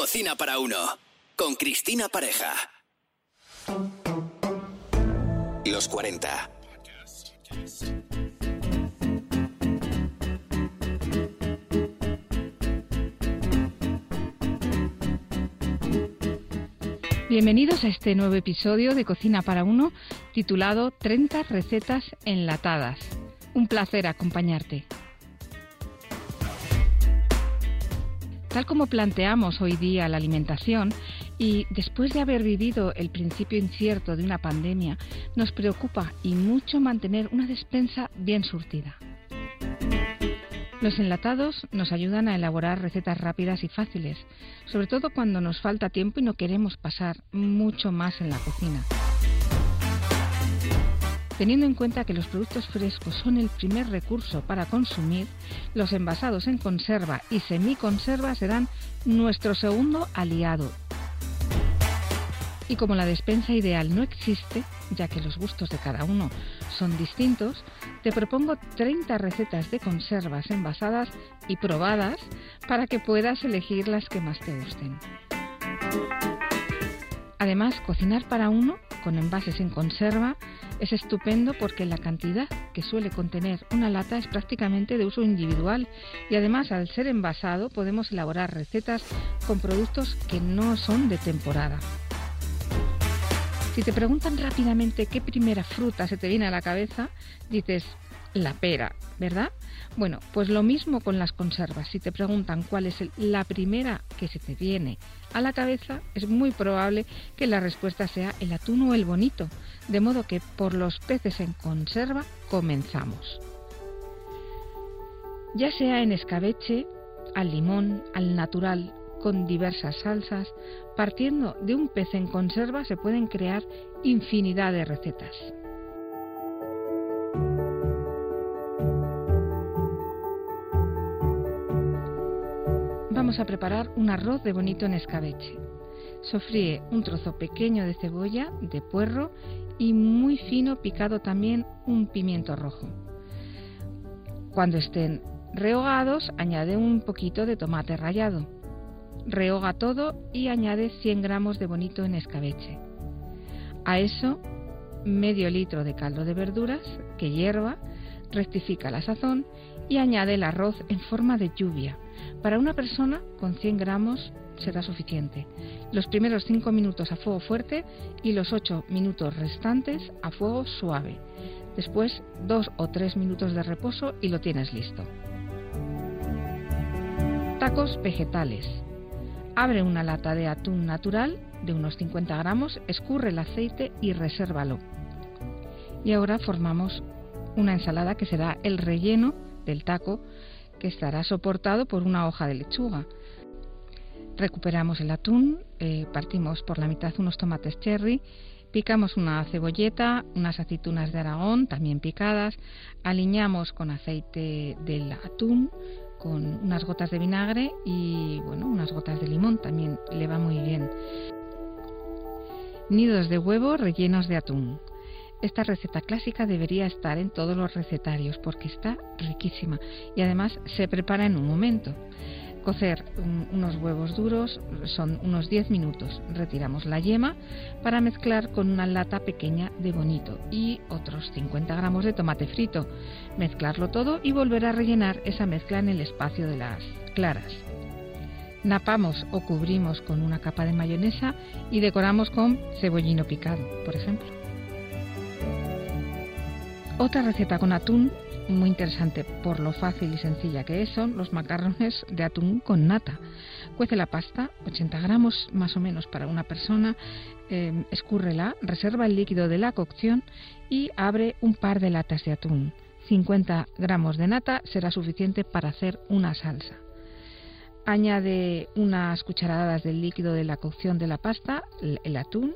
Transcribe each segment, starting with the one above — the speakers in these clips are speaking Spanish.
Cocina para uno. Con Cristina Pareja. Los 40. Bienvenidos a este nuevo episodio de Cocina para Uno titulado 30 recetas enlatadas. Un placer acompañarte. Tal como planteamos hoy día la alimentación y después de haber vivido el principio incierto de una pandemia, nos preocupa y mucho mantener una despensa bien surtida. Los enlatados nos ayudan a elaborar recetas rápidas y fáciles, sobre todo cuando nos falta tiempo y no queremos pasar mucho más en la cocina. Teniendo en cuenta que los productos frescos son el primer recurso para consumir, los envasados en conserva y semiconserva serán nuestro segundo aliado. Y como la despensa ideal no existe, ya que los gustos de cada uno son distintos, te propongo 30 recetas de conservas envasadas y probadas para que puedas elegir las que más te gusten. Además, cocinar para uno con envases en conserva es estupendo porque la cantidad que suele contener una lata es prácticamente de uso individual y además al ser envasado podemos elaborar recetas con productos que no son de temporada. Si te preguntan rápidamente qué primera fruta se te viene a la cabeza, dices la pera, ¿verdad? Bueno, pues lo mismo con las conservas. Si te preguntan cuál es la primera que se te viene a la cabeza, es muy probable que la respuesta sea el atún o el bonito. De modo que por los peces en conserva comenzamos. Ya sea en escabeche, al limón, al natural con diversas salsas, partiendo de un pez en conserva se pueden crear infinidad de recetas. A preparar un arroz de bonito en escabeche. Sofríe un trozo pequeño de cebolla, de puerro y muy fino picado también un pimiento rojo. Cuando estén rehogados, añade un poquito de tomate rallado rehoga todo y añade 100 gramos de bonito en escabeche. A eso, medio litro de caldo de verduras que hierva, rectifica la sazón y añade el arroz en forma de lluvia. Para una persona con 100 gramos será suficiente. Los primeros 5 minutos a fuego fuerte y los 8 minutos restantes a fuego suave. Después 2 o 3 minutos de reposo y lo tienes listo. Tacos vegetales. Abre una lata de atún natural de unos 50 gramos, escurre el aceite y resérvalo. Y ahora formamos una ensalada que será el relleno del taco que estará soportado por una hoja de lechuga. Recuperamos el atún, eh, partimos por la mitad unos tomates cherry, picamos una cebolleta, unas aceitunas de Aragón también picadas, aliñamos con aceite del atún, con unas gotas de vinagre y bueno, unas gotas de limón también le va muy bien. Nidos de huevo rellenos de atún. Esta receta clásica debería estar en todos los recetarios porque está riquísima y además se prepara en un momento. Cocer unos huevos duros son unos 10 minutos. Retiramos la yema para mezclar con una lata pequeña de bonito y otros 50 gramos de tomate frito. Mezclarlo todo y volver a rellenar esa mezcla en el espacio de las claras. Napamos o cubrimos con una capa de mayonesa y decoramos con cebollino picado, por ejemplo. Otra receta con atún muy interesante por lo fácil y sencilla que es, son los macarrones de atún con nata. Cuece la pasta, 80 gramos más o menos para una persona, eh, escúrrela, reserva el líquido de la cocción y abre un par de latas de atún. 50 gramos de nata será suficiente para hacer una salsa. Añade unas cucharadas del líquido de la cocción de la pasta, el atún,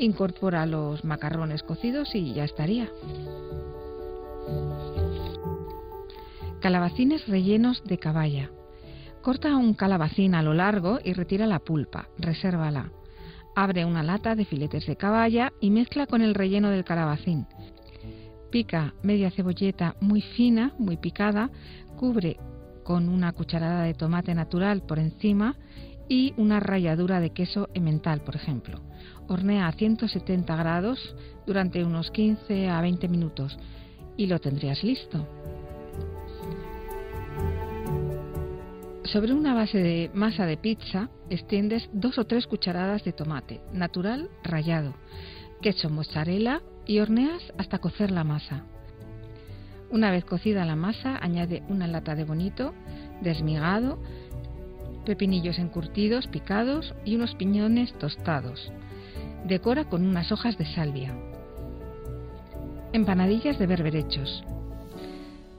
incorpora los macarrones cocidos y ya estaría. Calabacines rellenos de caballa. Corta un calabacín a lo largo y retira la pulpa, resérvala. Abre una lata de filetes de caballa y mezcla con el relleno del calabacín. Pica media cebolleta muy fina, muy picada, cubre con una cucharada de tomate natural por encima y una ralladura de queso emmental, por ejemplo. Hornea a 170 grados durante unos 15 a 20 minutos y lo tendrías listo. Sobre una base de masa de pizza extiendes dos o tres cucharadas de tomate natural rallado, queso mozzarella y horneas hasta cocer la masa. Una vez cocida la masa, añade una lata de bonito desmigado, pepinillos encurtidos picados y unos piñones tostados. Decora con unas hojas de salvia. Empanadillas de berberechos.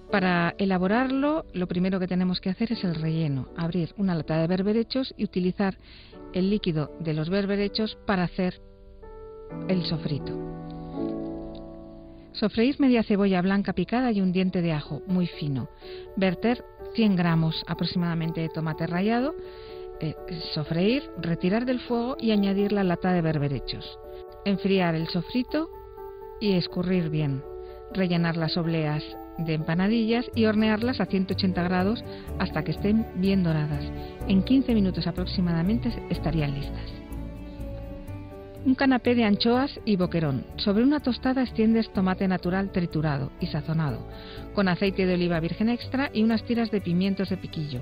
Para elaborarlo, lo primero que tenemos que hacer es el relleno, abrir una lata de berberechos y utilizar el líquido de los berberechos para hacer el sofrito. Sofreír media cebolla blanca picada y un diente de ajo muy fino. Verter 100 gramos aproximadamente de tomate rallado. Eh, sofreír, retirar del fuego y añadir la lata de berberechos. Enfriar el sofrito y escurrir bien. Rellenar las obleas de empanadillas y hornearlas a 180 grados hasta que estén bien doradas. En 15 minutos aproximadamente estarían listas. Un canapé de anchoas y boquerón. Sobre una tostada extiendes tomate natural triturado y sazonado, con aceite de oliva virgen extra y unas tiras de pimientos de piquillo.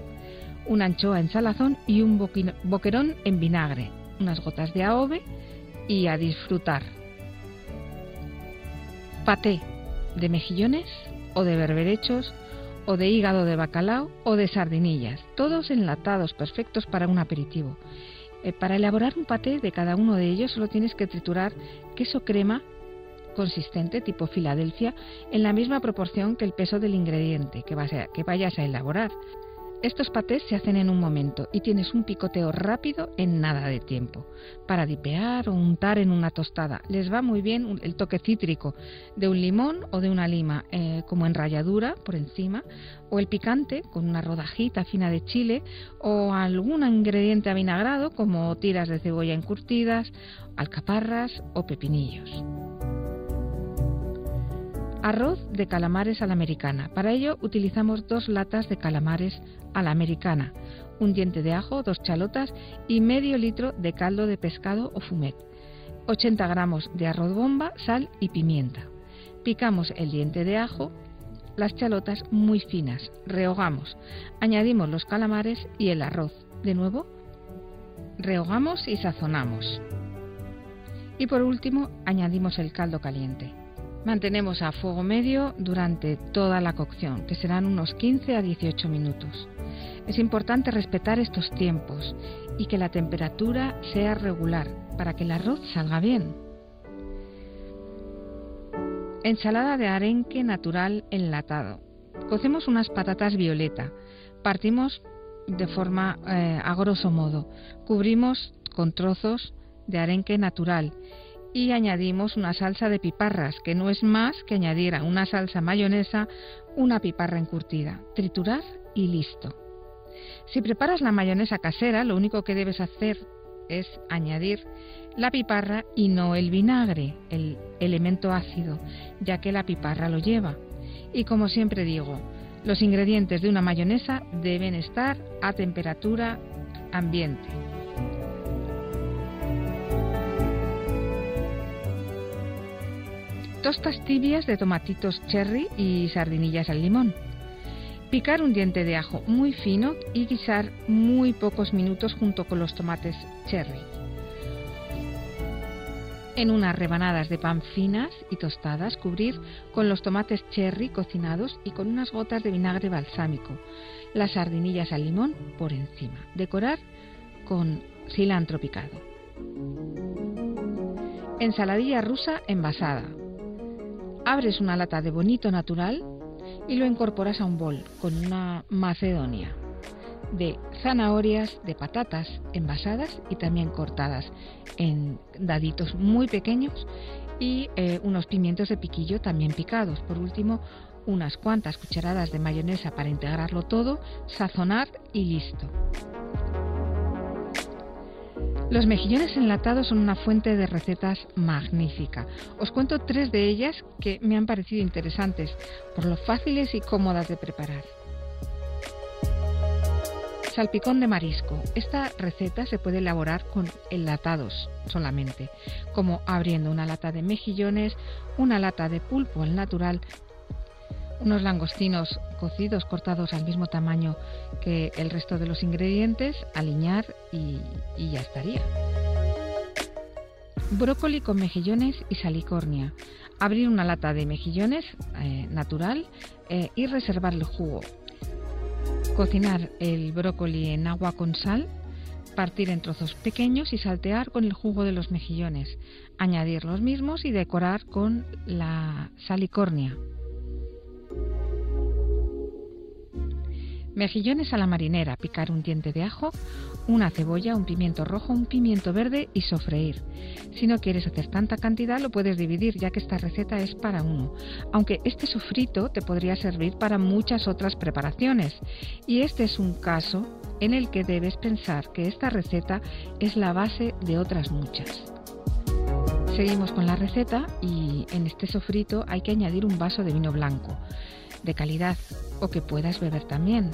Una anchoa en salazón y un boquerón en vinagre. Unas gotas de aove y a disfrutar. Paté de mejillones o de berberechos o de hígado de bacalao o de sardinillas, todos enlatados perfectos para un aperitivo. Eh, para elaborar un paté de cada uno de ellos solo tienes que triturar queso crema consistente tipo Filadelfia en la misma proporción que el peso del ingrediente que, que vayas a elaborar. Estos patés se hacen en un momento y tienes un picoteo rápido en nada de tiempo. Para dipear o untar en una tostada les va muy bien el toque cítrico de un limón o de una lima eh, como en ralladura por encima o el picante con una rodajita fina de chile o algún ingrediente avinagrado como tiras de cebolla encurtidas, alcaparras o pepinillos. Arroz de calamares a la americana. Para ello utilizamos dos latas de calamares a la americana, un diente de ajo, dos chalotas y medio litro de caldo de pescado o fumet, 80 gramos de arroz bomba, sal y pimienta. Picamos el diente de ajo, las chalotas muy finas, rehogamos, añadimos los calamares y el arroz. De nuevo, rehogamos y sazonamos. Y por último, añadimos el caldo caliente. Mantenemos a fuego medio durante toda la cocción, que serán unos 15 a 18 minutos. Es importante respetar estos tiempos y que la temperatura sea regular para que el arroz salga bien. Ensalada de arenque natural enlatado. Cocemos unas patatas violeta. Partimos de forma eh, a grosso modo. Cubrimos con trozos de arenque natural y añadimos una salsa de piparras, que no es más que añadir a una salsa mayonesa una piparra encurtida, triturar y listo. Si preparas la mayonesa casera, lo único que debes hacer es añadir la piparra y no el vinagre, el elemento ácido, ya que la piparra lo lleva. Y como siempre digo, los ingredientes de una mayonesa deben estar a temperatura ambiente. Tostas tibias de tomatitos cherry y sardinillas al limón. Picar un diente de ajo muy fino y guisar muy pocos minutos junto con los tomates cherry. En unas rebanadas de pan finas y tostadas, cubrir con los tomates cherry cocinados y con unas gotas de vinagre balsámico. Las sardinillas al limón por encima. Decorar con cilantro picado. Ensaladilla rusa envasada, Abres una lata de bonito natural y lo incorporas a un bol con una macedonia de zanahorias, de patatas envasadas y también cortadas en daditos muy pequeños y eh, unos pimientos de piquillo también picados. Por último, unas cuantas cucharadas de mayonesa para integrarlo todo, sazonar y listo. Los mejillones enlatados son una fuente de recetas magnífica. Os cuento tres de ellas que me han parecido interesantes por lo fáciles y cómodas de preparar. Salpicón de marisco. Esta receta se puede elaborar con enlatados solamente, como abriendo una lata de mejillones, una lata de pulpo al natural, unos langostinos cocidos cortados al mismo tamaño que el resto de los ingredientes, aliñar y, ya estaría. Brócoli con mejillones y salicornia. Abrir una lata de mejillones eh, natural eh, y reservar el jugo. Cocinar el brócoli en agua con sal, partir en trozos pequeños y saltear con el jugo de los mejillones. Añadir los mismos y decorar con la salicornia. Mejillones a la marinera, picar un diente de ajo, una cebolla, un pimiento rojo, un pimiento verde y sofreír. Si no quieres hacer tanta cantidad lo puedes dividir ya que esta receta es para uno, aunque este sofrito te podría servir para muchas otras preparaciones. Y este es un caso en el que debes pensar que esta receta es la base de otras muchas. Seguimos con la receta y en este sofrito hay que añadir un vaso de vino blanco de calidad o que puedas beber también.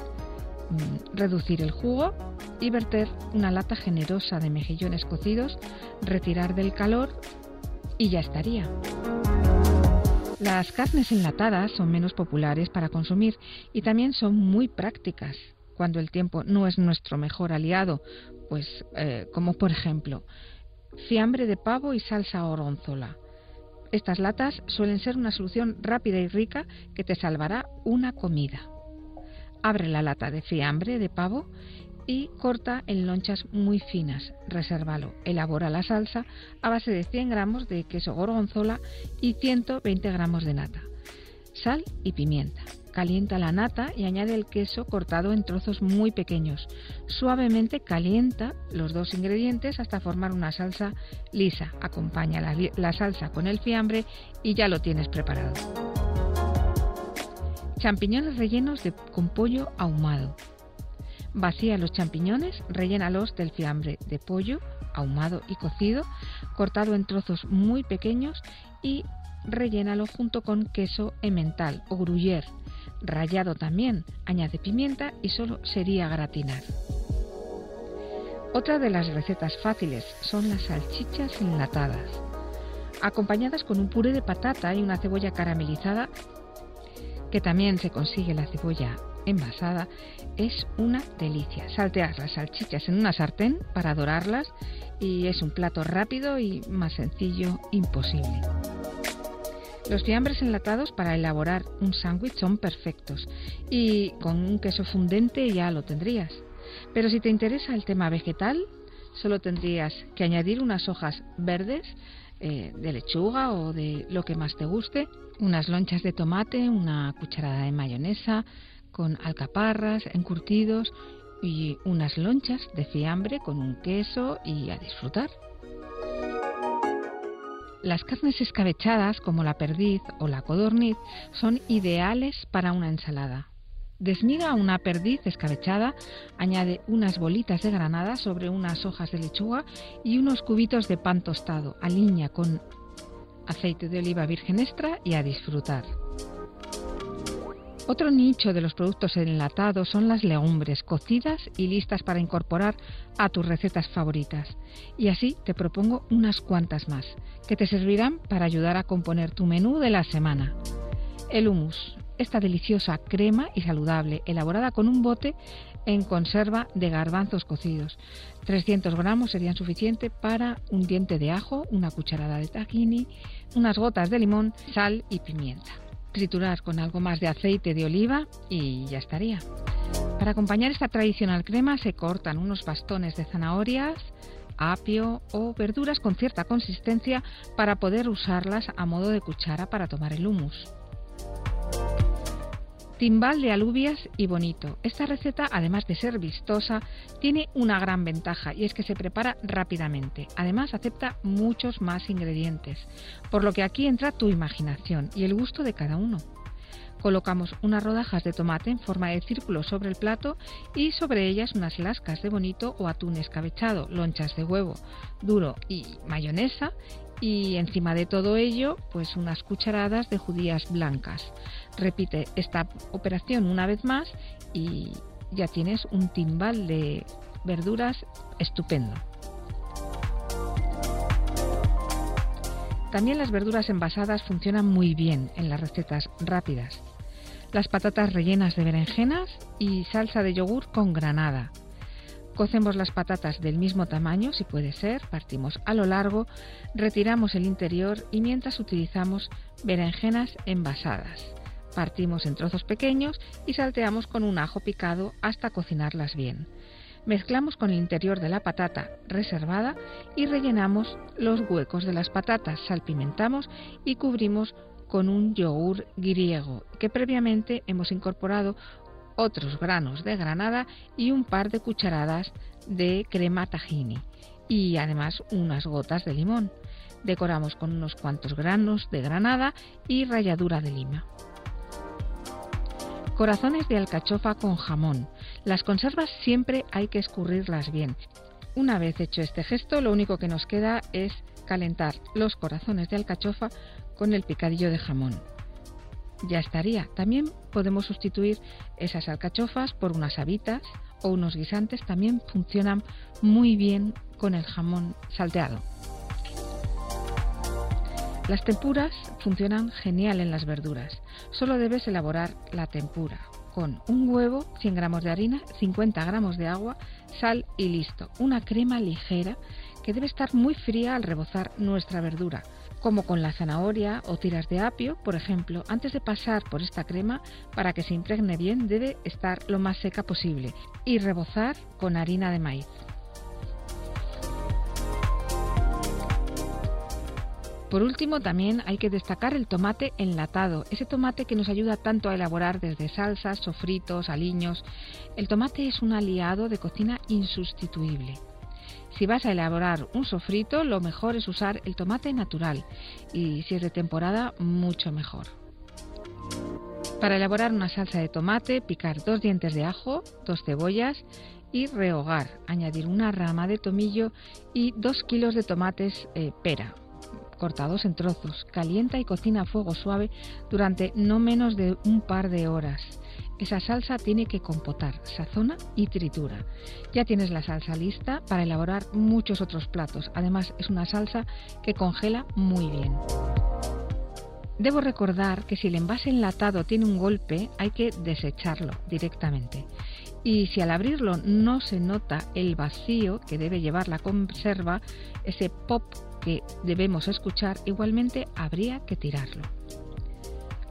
Mm, reducir el jugo y verter una lata generosa de mejillones cocidos, retirar del calor y ya estaría. Las carnes enlatadas son menos populares para consumir y también son muy prácticas cuando el tiempo no es nuestro mejor aliado, pues eh, como por ejemplo fiambre de pavo y salsa oronzola estas latas suelen ser una solución rápida y rica que te salvará una comida. Abre la lata de fiambre de pavo y corta en lonchas muy finas. Resérvalo. Elabora la salsa a base de 100 gramos de queso gorgonzola y 120 gramos de nata. Sal y pimienta. Calienta la nata y añade el queso cortado en trozos muy pequeños. Suavemente calienta los dos ingredientes hasta formar una salsa lisa. Acompaña la, salsa con el fiambre y ya lo tienes preparado. Champiñones rellenos de, con pollo ahumado. Vacía los champiñones, rellénalos del fiambre de pollo ahumado y cocido, cortado en trozos muy pequeños y rellénalo junto con queso emmental o gruyère rallado también, añade pimienta y solo sería gratinar. Otra de las recetas fáciles son las salchichas enlatadas, acompañadas con un puré de patata y una cebolla caramelizada, que también se consigue la cebolla envasada, es una delicia. Saltear las salchichas en una sartén para dorarlas y es un plato rápido y más sencillo imposible. Los fiambres enlatados para elaborar un sándwich son perfectos y con un queso fundente ya lo tendrías. Pero si te interesa el tema vegetal, solo tendrías que añadir unas hojas verdes eh, de lechuga o de lo que más te guste, unas lonchas de tomate, una cucharada de mayonesa con alcaparras, encurtidos y unas lonchas de fiambre con un queso y a disfrutar. Las carnes escabechadas, como la perdiz o la codorniz, son ideales para una ensalada. Desmiga una perdiz escabechada, añade unas bolitas de granada sobre unas hojas de lechuga y unos cubitos de pan tostado. Aliña con aceite de oliva virgen extra y a disfrutar. Otro nicho de los productos enlatados son las legumbres cocidas y listas para incorporar a tus recetas favoritas. Y así te propongo unas cuantas más, que te servirán para ayudar a componer tu menú de la semana. El hummus, esta deliciosa crema y saludable, elaborada con un bote en conserva de garbanzos cocidos. 300 gramos serían suficiente para un diente de ajo, una cucharada de tahini, unas gotas de limón, sal y pimienta triturar con algo más de aceite de oliva y ya estaría. Para acompañar esta tradicional crema se cortan unos bastones de zanahorias, apio o verduras con cierta consistencia para poder usarlas a modo de cuchara para tomar el hummus. Timbal de alubias y bonito. Esta receta, además de ser vistosa, tiene una gran ventaja y es que se prepara rápidamente. Además, acepta muchos más ingredientes, por lo que aquí entra tu imaginación y el gusto de cada uno. Colocamos unas rodajas de tomate en forma de círculo sobre el plato y sobre ellas unas lascas de bonito o atún escabechado, lonchas de huevo duro y mayonesa y encima de todo ello pues unas cucharadas de judías blancas. Repite esta operación una vez más y ya tienes un timbal de verduras estupendo. También las verduras envasadas funcionan muy bien en las recetas rápidas. Las patatas rellenas de berenjenas y salsa de yogur con granada. Cocemos las patatas del mismo tamaño, si puede ser, partimos a lo largo, retiramos el interior y mientras utilizamos berenjenas envasadas. Partimos en trozos pequeños y salteamos con un ajo picado hasta cocinarlas bien. Mezclamos con el interior de la patata reservada y rellenamos los huecos de las patatas, salpimentamos y cubrimos con un yogur griego que previamente hemos incorporado otros granos de granada y un par de cucharadas de crema tahini y además unas gotas de limón. Decoramos con unos cuantos granos de granada y ralladura de lima. Corazones de alcachofa con jamón. Las conservas siempre hay que escurrirlas bien. Una vez hecho este gesto, lo único que nos queda es calentar los corazones de alcachofa con el picadillo de jamón. Ya estaría. También podemos sustituir esas alcachofas por unas habitas o unos guisantes. También funcionan muy bien con el jamón salteado. Las tempuras funcionan genial en las verduras. Solo debes elaborar la tempura con un huevo, 100 gramos de harina, 50 gramos de agua, sal y listo. Una crema ligera que debe estar muy fría al rebozar nuestra verdura, como con la zanahoria o tiras de apio, por ejemplo. Antes de pasar por esta crema, para que se impregne bien, debe estar lo más seca posible y rebozar con harina de maíz. Por último, también hay que destacar el tomate enlatado, ese tomate que nos ayuda tanto a elaborar desde salsas, sofritos, aliños. El tomate es un aliado de cocina insustituible. Si vas a elaborar un sofrito, lo mejor es usar el tomate natural y si es de temporada, mucho mejor. Para elaborar una salsa de tomate, picar dos dientes de ajo, dos cebollas y rehogar. Añadir una rama de tomillo y dos kilos de tomates eh, pera cortados en trozos. Calienta y cocina a fuego suave durante no menos de un par de horas. Esa salsa tiene que compotar, sazona y tritura. Ya tienes la salsa lista para elaborar muchos otros platos. Además, es una salsa que congela muy bien. Debo recordar que si el envase enlatado tiene un golpe, hay que desecharlo directamente. Y si al abrirlo no se nota el vacío que debe llevar la conserva, ese pop que debemos escuchar, igualmente habría que tirarlo.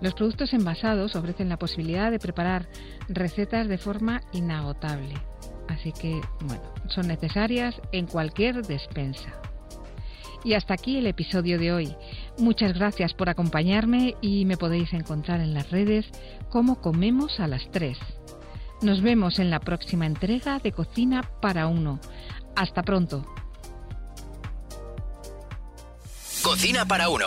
Los productos envasados ofrecen la posibilidad de preparar recetas de forma inagotable, así que, bueno, son necesarias en cualquier despensa. Y hasta aquí el episodio de hoy. Muchas gracias por acompañarme y me podéis encontrar en las redes como Comemos a las 3. Nos vemos en la próxima entrega de Cocina para Uno. Hasta pronto. Cocina para Uno.